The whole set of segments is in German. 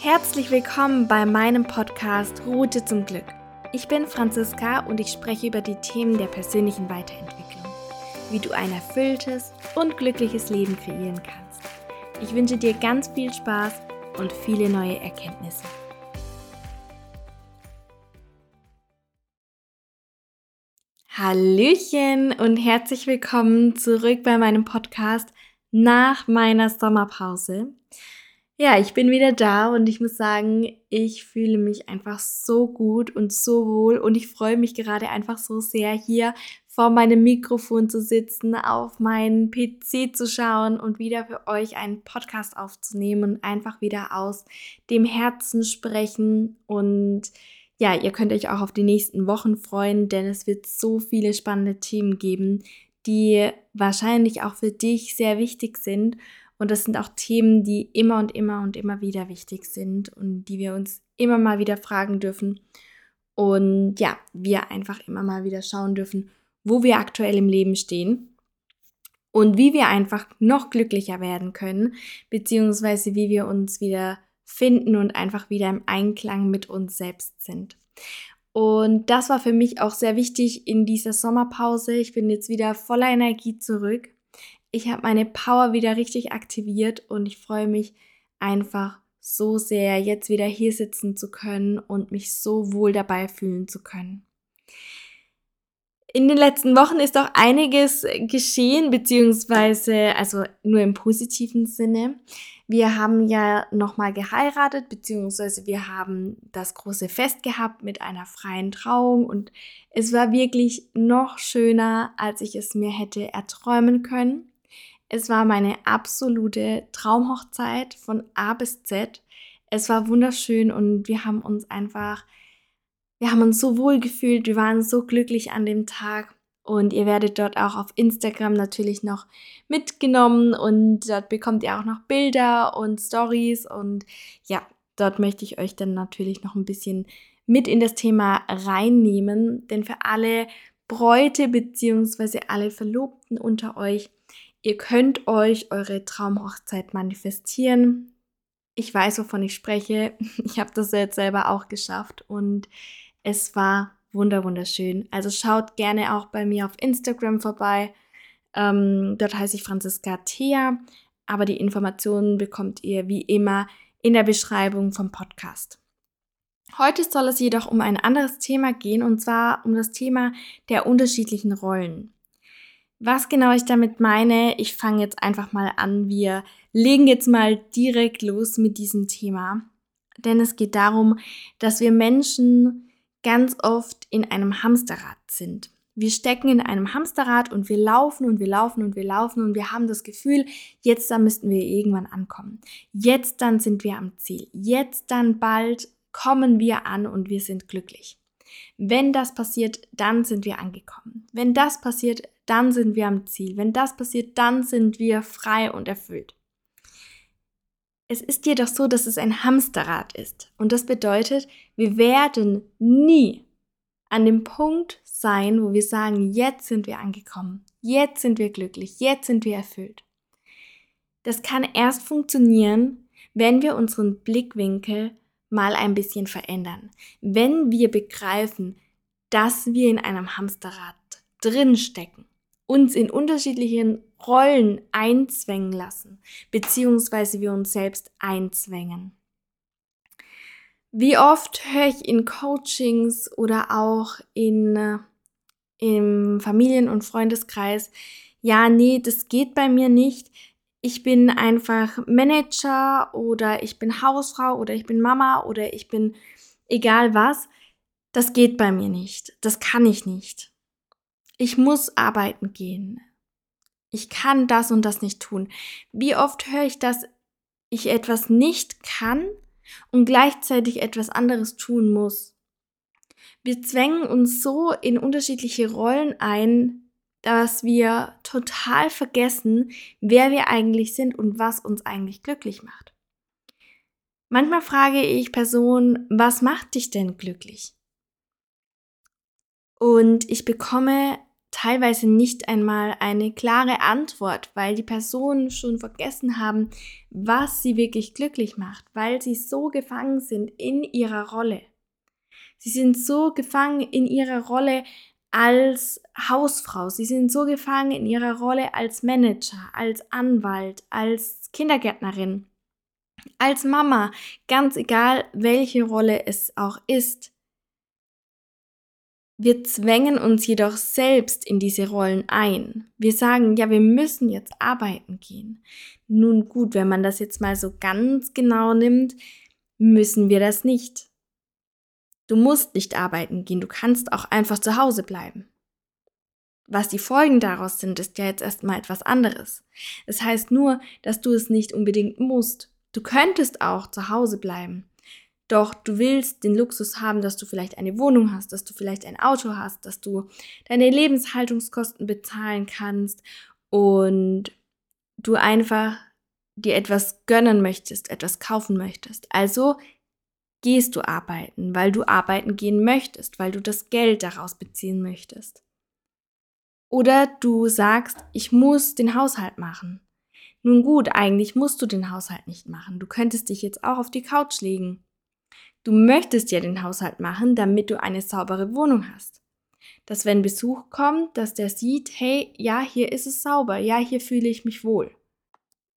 Herzlich willkommen bei meinem Podcast Route zum Glück. Ich bin Franziska und ich spreche über die Themen der persönlichen Weiterentwicklung, wie du ein erfülltes und glückliches Leben kreieren kannst. Ich wünsche dir ganz viel Spaß und viele neue Erkenntnisse. Hallöchen und herzlich willkommen zurück bei meinem Podcast nach meiner Sommerpause. Ja, ich bin wieder da und ich muss sagen, ich fühle mich einfach so gut und so wohl und ich freue mich gerade einfach so sehr hier vor meinem Mikrofon zu sitzen, auf meinen PC zu schauen und wieder für euch einen Podcast aufzunehmen und einfach wieder aus dem Herzen sprechen. Und ja, ihr könnt euch auch auf die nächsten Wochen freuen, denn es wird so viele spannende Themen geben, die wahrscheinlich auch für dich sehr wichtig sind und das sind auch Themen, die immer und immer und immer wieder wichtig sind und die wir uns immer mal wieder fragen dürfen. Und ja, wir einfach immer mal wieder schauen dürfen, wo wir aktuell im Leben stehen und wie wir einfach noch glücklicher werden können, beziehungsweise wie wir uns wieder finden und einfach wieder im Einklang mit uns selbst sind. Und das war für mich auch sehr wichtig in dieser Sommerpause. Ich bin jetzt wieder voller Energie zurück ich habe meine Power wieder richtig aktiviert und ich freue mich einfach so sehr, jetzt wieder hier sitzen zu können und mich so wohl dabei fühlen zu können. In den letzten Wochen ist auch einiges geschehen, beziehungsweise, also nur im positiven Sinne. Wir haben ja nochmal geheiratet, beziehungsweise wir haben das große Fest gehabt mit einer freien Trauung und es war wirklich noch schöner, als ich es mir hätte erträumen können. Es war meine absolute Traumhochzeit von A bis Z. Es war wunderschön und wir haben uns einfach, wir haben uns so wohl gefühlt, wir waren so glücklich an dem Tag. Und ihr werdet dort auch auf Instagram natürlich noch mitgenommen und dort bekommt ihr auch noch Bilder und Stories und ja, dort möchte ich euch dann natürlich noch ein bisschen mit in das Thema reinnehmen, denn für alle Bräute bzw. alle Verlobten unter euch Ihr könnt euch eure Traumhochzeit manifestieren. Ich weiß, wovon ich spreche. Ich habe das jetzt selber auch geschafft und es war wunder wunderschön. Also schaut gerne auch bei mir auf Instagram vorbei. Ähm, dort heiße ich Franziska Thea, aber die Informationen bekommt ihr wie immer in der Beschreibung vom Podcast. Heute soll es jedoch um ein anderes Thema gehen und zwar um das Thema der unterschiedlichen Rollen. Was genau ich damit meine, ich fange jetzt einfach mal an. Wir legen jetzt mal direkt los mit diesem Thema. Denn es geht darum, dass wir Menschen ganz oft in einem Hamsterrad sind. Wir stecken in einem Hamsterrad und wir laufen und wir laufen und wir laufen und wir haben das Gefühl, jetzt dann müssten wir irgendwann ankommen. Jetzt dann sind wir am Ziel. Jetzt dann bald kommen wir an und wir sind glücklich. Wenn das passiert, dann sind wir angekommen. Wenn das passiert, dann sind wir am Ziel. Wenn das passiert, dann sind wir frei und erfüllt. Es ist jedoch so, dass es ein Hamsterrad ist. Und das bedeutet, wir werden nie an dem Punkt sein, wo wir sagen, jetzt sind wir angekommen, jetzt sind wir glücklich, jetzt sind wir erfüllt. Das kann erst funktionieren, wenn wir unseren Blickwinkel mal ein bisschen verändern. Wenn wir begreifen, dass wir in einem Hamsterrad drinstecken uns in unterschiedlichen Rollen einzwängen lassen, beziehungsweise wir uns selbst einzwängen. Wie oft höre ich in Coachings oder auch in, äh, im Familien- und Freundeskreis, ja, nee, das geht bei mir nicht. Ich bin einfach Manager oder ich bin Hausfrau oder ich bin Mama oder ich bin egal was. Das geht bei mir nicht. Das kann ich nicht ich muss arbeiten gehen. Ich kann das und das nicht tun. Wie oft höre ich, dass ich etwas nicht kann und gleichzeitig etwas anderes tun muss? Wir zwängen uns so in unterschiedliche Rollen ein, dass wir total vergessen, wer wir eigentlich sind und was uns eigentlich glücklich macht. Manchmal frage ich Personen, was macht dich denn glücklich? Und ich bekomme teilweise nicht einmal eine klare Antwort, weil die Personen schon vergessen haben, was sie wirklich glücklich macht, weil sie so gefangen sind in ihrer Rolle. Sie sind so gefangen in ihrer Rolle als Hausfrau, sie sind so gefangen in ihrer Rolle als Manager, als Anwalt, als Kindergärtnerin, als Mama, ganz egal, welche Rolle es auch ist. Wir zwängen uns jedoch selbst in diese Rollen ein. Wir sagen, ja, wir müssen jetzt arbeiten gehen. Nun gut, wenn man das jetzt mal so ganz genau nimmt, müssen wir das nicht. Du musst nicht arbeiten gehen, du kannst auch einfach zu Hause bleiben. Was die Folgen daraus sind, ist ja jetzt erstmal etwas anderes. Es das heißt nur, dass du es nicht unbedingt musst. Du könntest auch zu Hause bleiben. Doch du willst den Luxus haben, dass du vielleicht eine Wohnung hast, dass du vielleicht ein Auto hast, dass du deine Lebenshaltungskosten bezahlen kannst und du einfach dir etwas gönnen möchtest, etwas kaufen möchtest. Also gehst du arbeiten, weil du arbeiten gehen möchtest, weil du das Geld daraus beziehen möchtest. Oder du sagst, ich muss den Haushalt machen. Nun gut, eigentlich musst du den Haushalt nicht machen. Du könntest dich jetzt auch auf die Couch legen Du möchtest ja den Haushalt machen, damit du eine saubere Wohnung hast. Dass wenn Besuch kommt, dass der sieht, hey, ja, hier ist es sauber, ja, hier fühle ich mich wohl.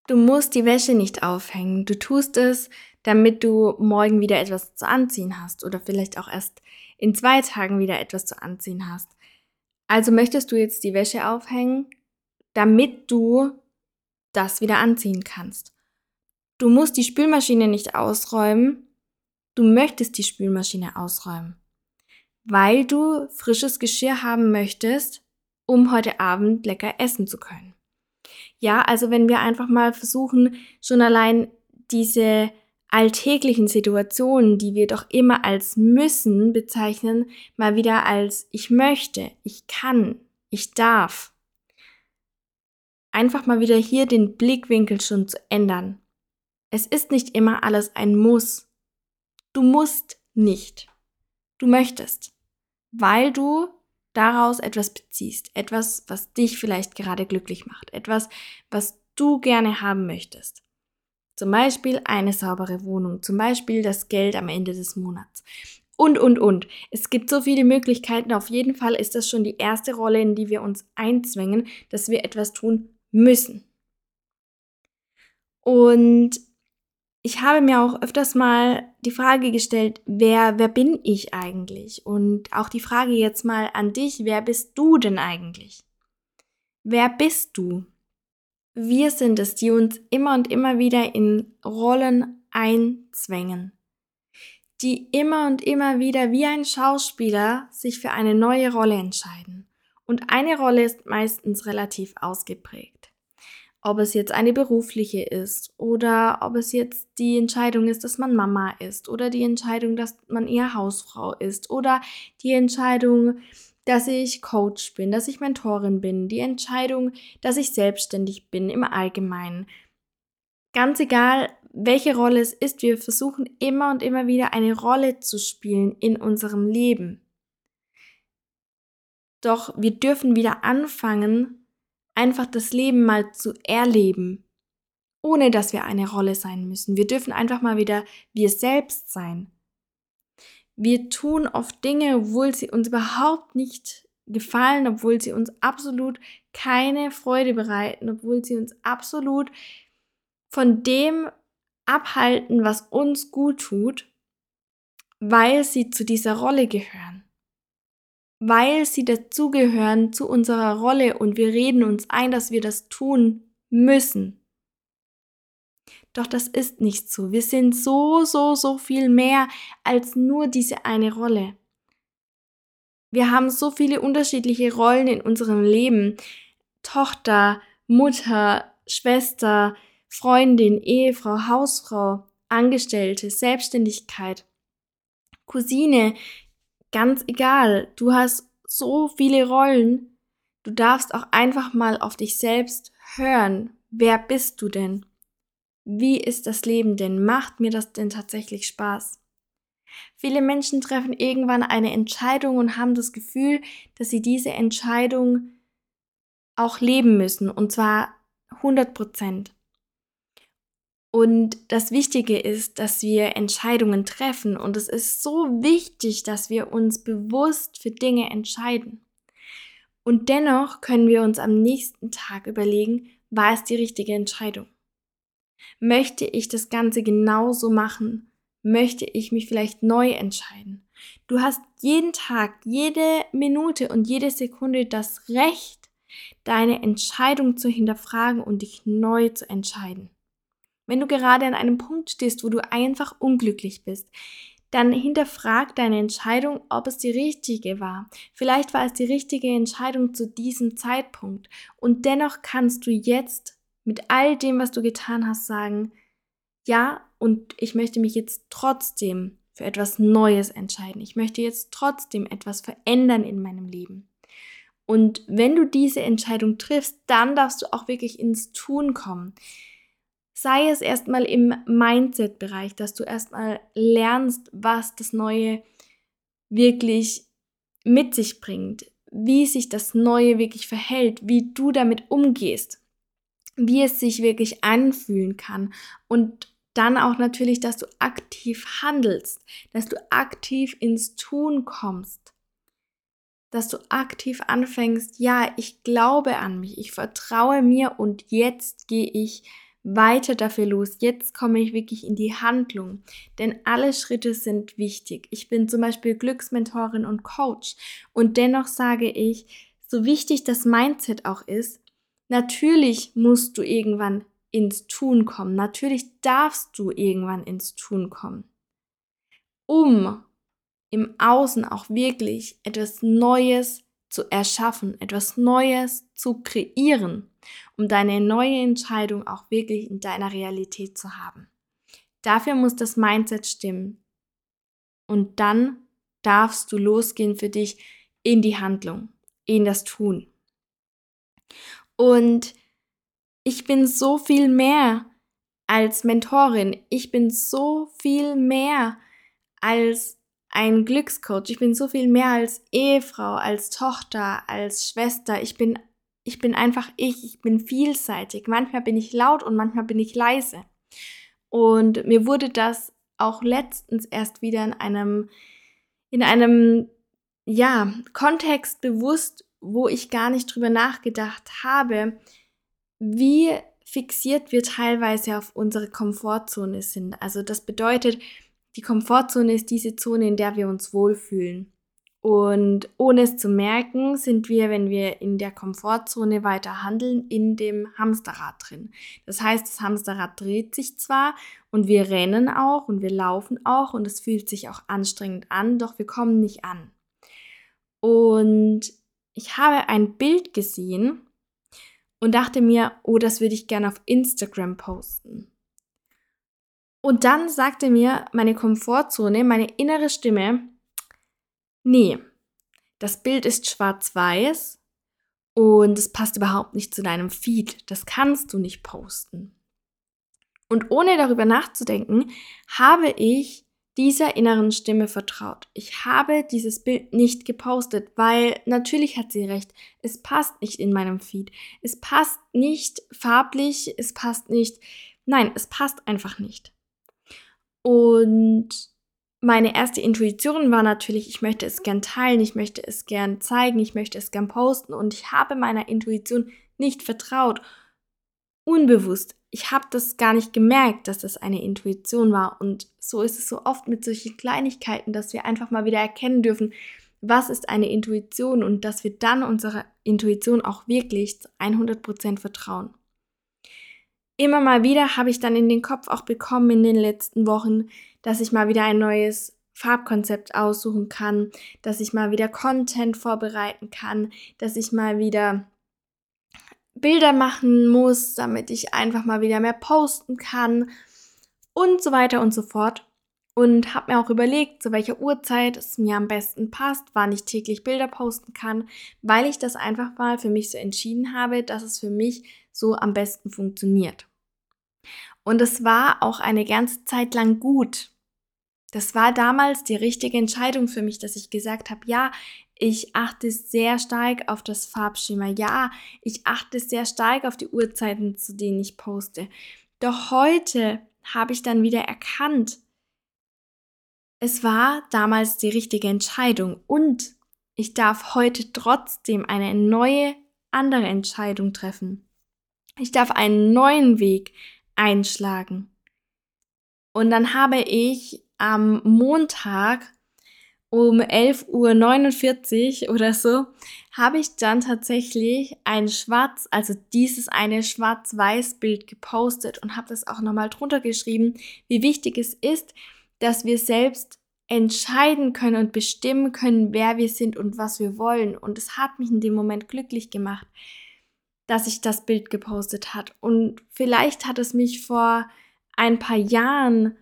Du musst die Wäsche nicht aufhängen, du tust es, damit du morgen wieder etwas zu anziehen hast oder vielleicht auch erst in zwei Tagen wieder etwas zu anziehen hast. Also möchtest du jetzt die Wäsche aufhängen, damit du das wieder anziehen kannst. Du musst die Spülmaschine nicht ausräumen, Du möchtest die Spülmaschine ausräumen, weil du frisches Geschirr haben möchtest, um heute Abend lecker essen zu können. Ja, also wenn wir einfach mal versuchen, schon allein diese alltäglichen Situationen, die wir doch immer als müssen bezeichnen, mal wieder als ich möchte, ich kann, ich darf. Einfach mal wieder hier den Blickwinkel schon zu ändern. Es ist nicht immer alles ein Muss. Du musst nicht. Du möchtest, weil du daraus etwas beziehst, etwas, was dich vielleicht gerade glücklich macht, etwas, was du gerne haben möchtest. Zum Beispiel eine saubere Wohnung, zum Beispiel das Geld am Ende des Monats. Und, und, und. Es gibt so viele Möglichkeiten. Auf jeden Fall ist das schon die erste Rolle, in die wir uns einzwängen, dass wir etwas tun müssen. Und ich habe mir auch öfters mal die Frage gestellt, wer, wer bin ich eigentlich? Und auch die Frage jetzt mal an dich, wer bist du denn eigentlich? Wer bist du? Wir sind es, die uns immer und immer wieder in Rollen einzwängen. Die immer und immer wieder wie ein Schauspieler sich für eine neue Rolle entscheiden. Und eine Rolle ist meistens relativ ausgeprägt ob es jetzt eine berufliche ist oder ob es jetzt die Entscheidung ist, dass man Mama ist oder die Entscheidung, dass man eher Hausfrau ist oder die Entscheidung, dass ich Coach bin, dass ich Mentorin bin, die Entscheidung, dass ich selbstständig bin im Allgemeinen. Ganz egal, welche Rolle es ist, wir versuchen immer und immer wieder eine Rolle zu spielen in unserem Leben. Doch wir dürfen wieder anfangen, einfach das Leben mal zu erleben, ohne dass wir eine Rolle sein müssen. Wir dürfen einfach mal wieder wir selbst sein. Wir tun oft Dinge, obwohl sie uns überhaupt nicht gefallen, obwohl sie uns absolut keine Freude bereiten, obwohl sie uns absolut von dem abhalten, was uns gut tut, weil sie zu dieser Rolle gehören weil sie dazugehören zu unserer Rolle und wir reden uns ein, dass wir das tun müssen. Doch das ist nicht so. Wir sind so, so, so viel mehr als nur diese eine Rolle. Wir haben so viele unterschiedliche Rollen in unserem Leben. Tochter, Mutter, Schwester, Freundin, Ehefrau, Hausfrau, Angestellte, Selbstständigkeit, Cousine, ganz egal, du hast so viele Rollen, du darfst auch einfach mal auf dich selbst hören. Wer bist du denn? Wie ist das Leben denn? Macht mir das denn tatsächlich Spaß? Viele Menschen treffen irgendwann eine Entscheidung und haben das Gefühl, dass sie diese Entscheidung auch leben müssen, und zwar 100 Prozent. Und das Wichtige ist, dass wir Entscheidungen treffen. Und es ist so wichtig, dass wir uns bewusst für Dinge entscheiden. Und dennoch können wir uns am nächsten Tag überlegen, war es die richtige Entscheidung? Möchte ich das Ganze genauso machen? Möchte ich mich vielleicht neu entscheiden? Du hast jeden Tag, jede Minute und jede Sekunde das Recht, deine Entscheidung zu hinterfragen und dich neu zu entscheiden. Wenn du gerade an einem Punkt stehst, wo du einfach unglücklich bist, dann hinterfrag deine Entscheidung, ob es die richtige war. Vielleicht war es die richtige Entscheidung zu diesem Zeitpunkt. Und dennoch kannst du jetzt mit all dem, was du getan hast, sagen, ja, und ich möchte mich jetzt trotzdem für etwas Neues entscheiden. Ich möchte jetzt trotzdem etwas verändern in meinem Leben. Und wenn du diese Entscheidung triffst, dann darfst du auch wirklich ins Tun kommen. Sei es erstmal im Mindset-Bereich, dass du erstmal lernst, was das Neue wirklich mit sich bringt, wie sich das Neue wirklich verhält, wie du damit umgehst, wie es sich wirklich anfühlen kann und dann auch natürlich, dass du aktiv handelst, dass du aktiv ins Tun kommst, dass du aktiv anfängst, ja, ich glaube an mich, ich vertraue mir und jetzt gehe ich weiter dafür los. Jetzt komme ich wirklich in die Handlung, denn alle Schritte sind wichtig. Ich bin zum Beispiel Glücksmentorin und Coach und dennoch sage ich, so wichtig das Mindset auch ist, natürlich musst du irgendwann ins Tun kommen. Natürlich darfst du irgendwann ins Tun kommen, um im Außen auch wirklich etwas Neues zu erschaffen, etwas Neues zu kreieren, um deine neue Entscheidung auch wirklich in deiner Realität zu haben. Dafür muss das Mindset stimmen. Und dann darfst du losgehen für dich in die Handlung, in das Tun. Und ich bin so viel mehr als Mentorin. Ich bin so viel mehr als ein Glückscoach. Ich bin so viel mehr als Ehefrau, als Tochter, als Schwester. Ich bin, ich bin einfach ich. Ich bin vielseitig. Manchmal bin ich laut und manchmal bin ich leise. Und mir wurde das auch letztens erst wieder in einem, in einem, ja, Kontext bewusst, wo ich gar nicht drüber nachgedacht habe, wie fixiert wir teilweise auf unsere Komfortzone sind. Also das bedeutet, die Komfortzone ist diese Zone, in der wir uns wohlfühlen. Und ohne es zu merken, sind wir, wenn wir in der Komfortzone weiter handeln, in dem Hamsterrad drin. Das heißt, das Hamsterrad dreht sich zwar und wir rennen auch und wir laufen auch und es fühlt sich auch anstrengend an, doch wir kommen nicht an. Und ich habe ein Bild gesehen und dachte mir, oh, das würde ich gerne auf Instagram posten. Und dann sagte mir meine Komfortzone, meine innere Stimme, nee, das Bild ist schwarz-weiß und es passt überhaupt nicht zu deinem Feed. Das kannst du nicht posten. Und ohne darüber nachzudenken, habe ich dieser inneren Stimme vertraut. Ich habe dieses Bild nicht gepostet, weil natürlich hat sie recht. Es passt nicht in meinem Feed. Es passt nicht farblich, es passt nicht. Nein, es passt einfach nicht. Und meine erste Intuition war natürlich, ich möchte es gern teilen, ich möchte es gern zeigen, ich möchte es gern posten und ich habe meiner Intuition nicht vertraut. Unbewusst. Ich habe das gar nicht gemerkt, dass das eine Intuition war. Und so ist es so oft mit solchen Kleinigkeiten, dass wir einfach mal wieder erkennen dürfen, was ist eine Intuition und dass wir dann unserer Intuition auch wirklich 100% vertrauen immer mal wieder habe ich dann in den Kopf auch bekommen in den letzten Wochen, dass ich mal wieder ein neues Farbkonzept aussuchen kann, dass ich mal wieder Content vorbereiten kann, dass ich mal wieder Bilder machen muss, damit ich einfach mal wieder mehr posten kann und so weiter und so fort. Und habe mir auch überlegt, zu welcher Uhrzeit es mir am besten passt, wann ich täglich Bilder posten kann, weil ich das einfach mal für mich so entschieden habe, dass es für mich so am besten funktioniert. Und es war auch eine ganze Zeit lang gut. Das war damals die richtige Entscheidung für mich, dass ich gesagt habe, ja, ich achte sehr stark auf das Farbschema. Ja, ich achte sehr stark auf die Uhrzeiten, zu denen ich poste. Doch heute habe ich dann wieder erkannt, es war damals die richtige Entscheidung und ich darf heute trotzdem eine neue, andere Entscheidung treffen. Ich darf einen neuen Weg einschlagen. Und dann habe ich am Montag um 11.49 Uhr oder so, habe ich dann tatsächlich ein Schwarz, also dieses eine Schwarz-Weiß-Bild gepostet und habe das auch nochmal drunter geschrieben, wie wichtig es ist, dass wir selbst entscheiden können und bestimmen können, wer wir sind und was wir wollen. Und es hat mich in dem Moment glücklich gemacht, dass ich das Bild gepostet hat. Und vielleicht hat es mich vor ein paar Jahren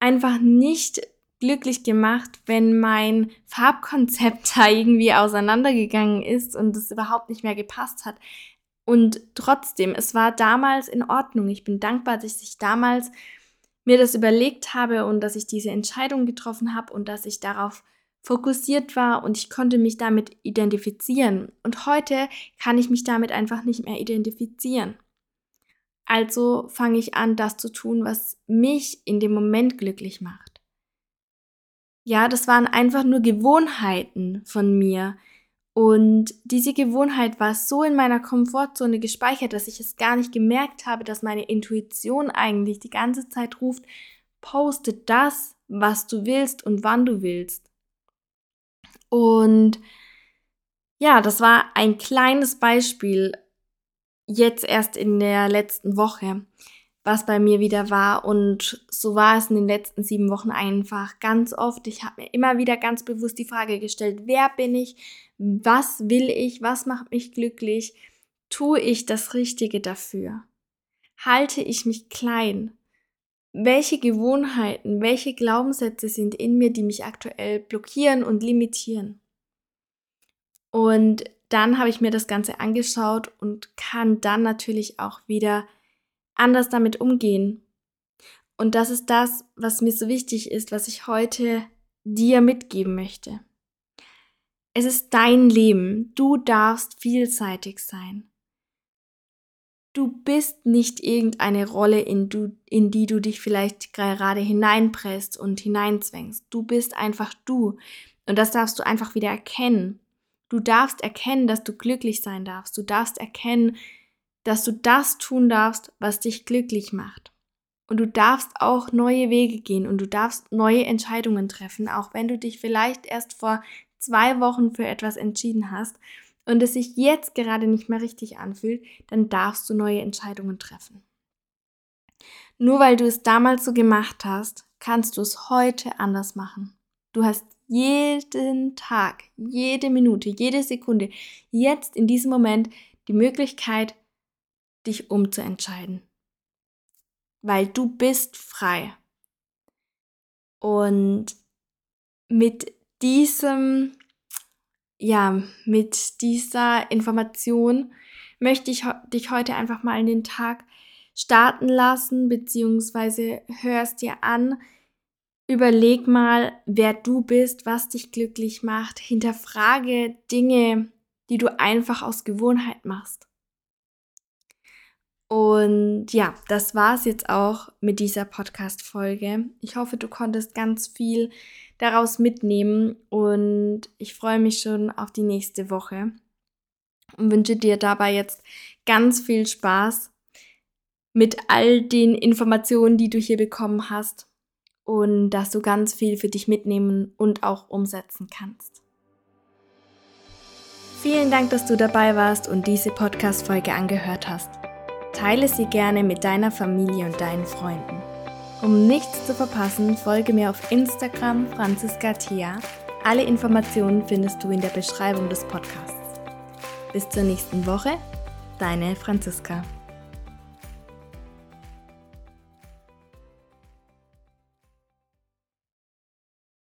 einfach nicht glücklich gemacht, wenn mein Farbkonzept da irgendwie auseinandergegangen ist und es überhaupt nicht mehr gepasst hat. Und trotzdem, es war damals in Ordnung. Ich bin dankbar, dass ich damals mir das überlegt habe und dass ich diese Entscheidung getroffen habe und dass ich darauf fokussiert war und ich konnte mich damit identifizieren. Und heute kann ich mich damit einfach nicht mehr identifizieren. Also fange ich an, das zu tun, was mich in dem Moment glücklich macht. Ja, das waren einfach nur Gewohnheiten von mir. Und diese Gewohnheit war so in meiner Komfortzone gespeichert, dass ich es gar nicht gemerkt habe, dass meine Intuition eigentlich die ganze Zeit ruft, poste das, was du willst und wann du willst. Und ja, das war ein kleines Beispiel jetzt erst in der letzten Woche, was bei mir wieder war. Und so war es in den letzten sieben Wochen einfach ganz oft. Ich habe mir immer wieder ganz bewusst die Frage gestellt, wer bin ich? Was will ich? Was macht mich glücklich? Tue ich das Richtige dafür? Halte ich mich klein? Welche Gewohnheiten, welche Glaubenssätze sind in mir, die mich aktuell blockieren und limitieren? Und dann habe ich mir das Ganze angeschaut und kann dann natürlich auch wieder anders damit umgehen. Und das ist das, was mir so wichtig ist, was ich heute dir mitgeben möchte. Es ist dein Leben. Du darfst vielseitig sein. Du bist nicht irgendeine Rolle, in, du, in die du dich vielleicht gerade hineinpresst und hineinzwängst. Du bist einfach du. Und das darfst du einfach wieder erkennen. Du darfst erkennen, dass du glücklich sein darfst. Du darfst erkennen, dass du das tun darfst, was dich glücklich macht. Und du darfst auch neue Wege gehen und du darfst neue Entscheidungen treffen, auch wenn du dich vielleicht erst vor zwei Wochen für etwas entschieden hast und es sich jetzt gerade nicht mehr richtig anfühlt, dann darfst du neue Entscheidungen treffen. Nur weil du es damals so gemacht hast, kannst du es heute anders machen. Du hast jeden Tag, jede Minute, jede Sekunde, jetzt in diesem Moment die Möglichkeit, dich umzuentscheiden. Weil du bist frei. Und mit diesem, ja, mit dieser Information möchte ich dich heute einfach mal in den Tag starten lassen, beziehungsweise hörst dir an, Überleg mal, wer du bist, was dich glücklich macht. Hinterfrage Dinge, die du einfach aus Gewohnheit machst. Und ja, das war es jetzt auch mit dieser Podcast-Folge. Ich hoffe, du konntest ganz viel daraus mitnehmen und ich freue mich schon auf die nächste Woche und wünsche dir dabei jetzt ganz viel Spaß mit all den Informationen, die du hier bekommen hast und dass du ganz viel für dich mitnehmen und auch umsetzen kannst. Vielen Dank, dass du dabei warst und diese Podcast-Folge angehört hast. Teile sie gerne mit deiner Familie und deinen Freunden. Um nichts zu verpassen, folge mir auf Instagram Franziska Thea. Alle Informationen findest du in der Beschreibung des Podcasts. Bis zur nächsten Woche, deine Franziska.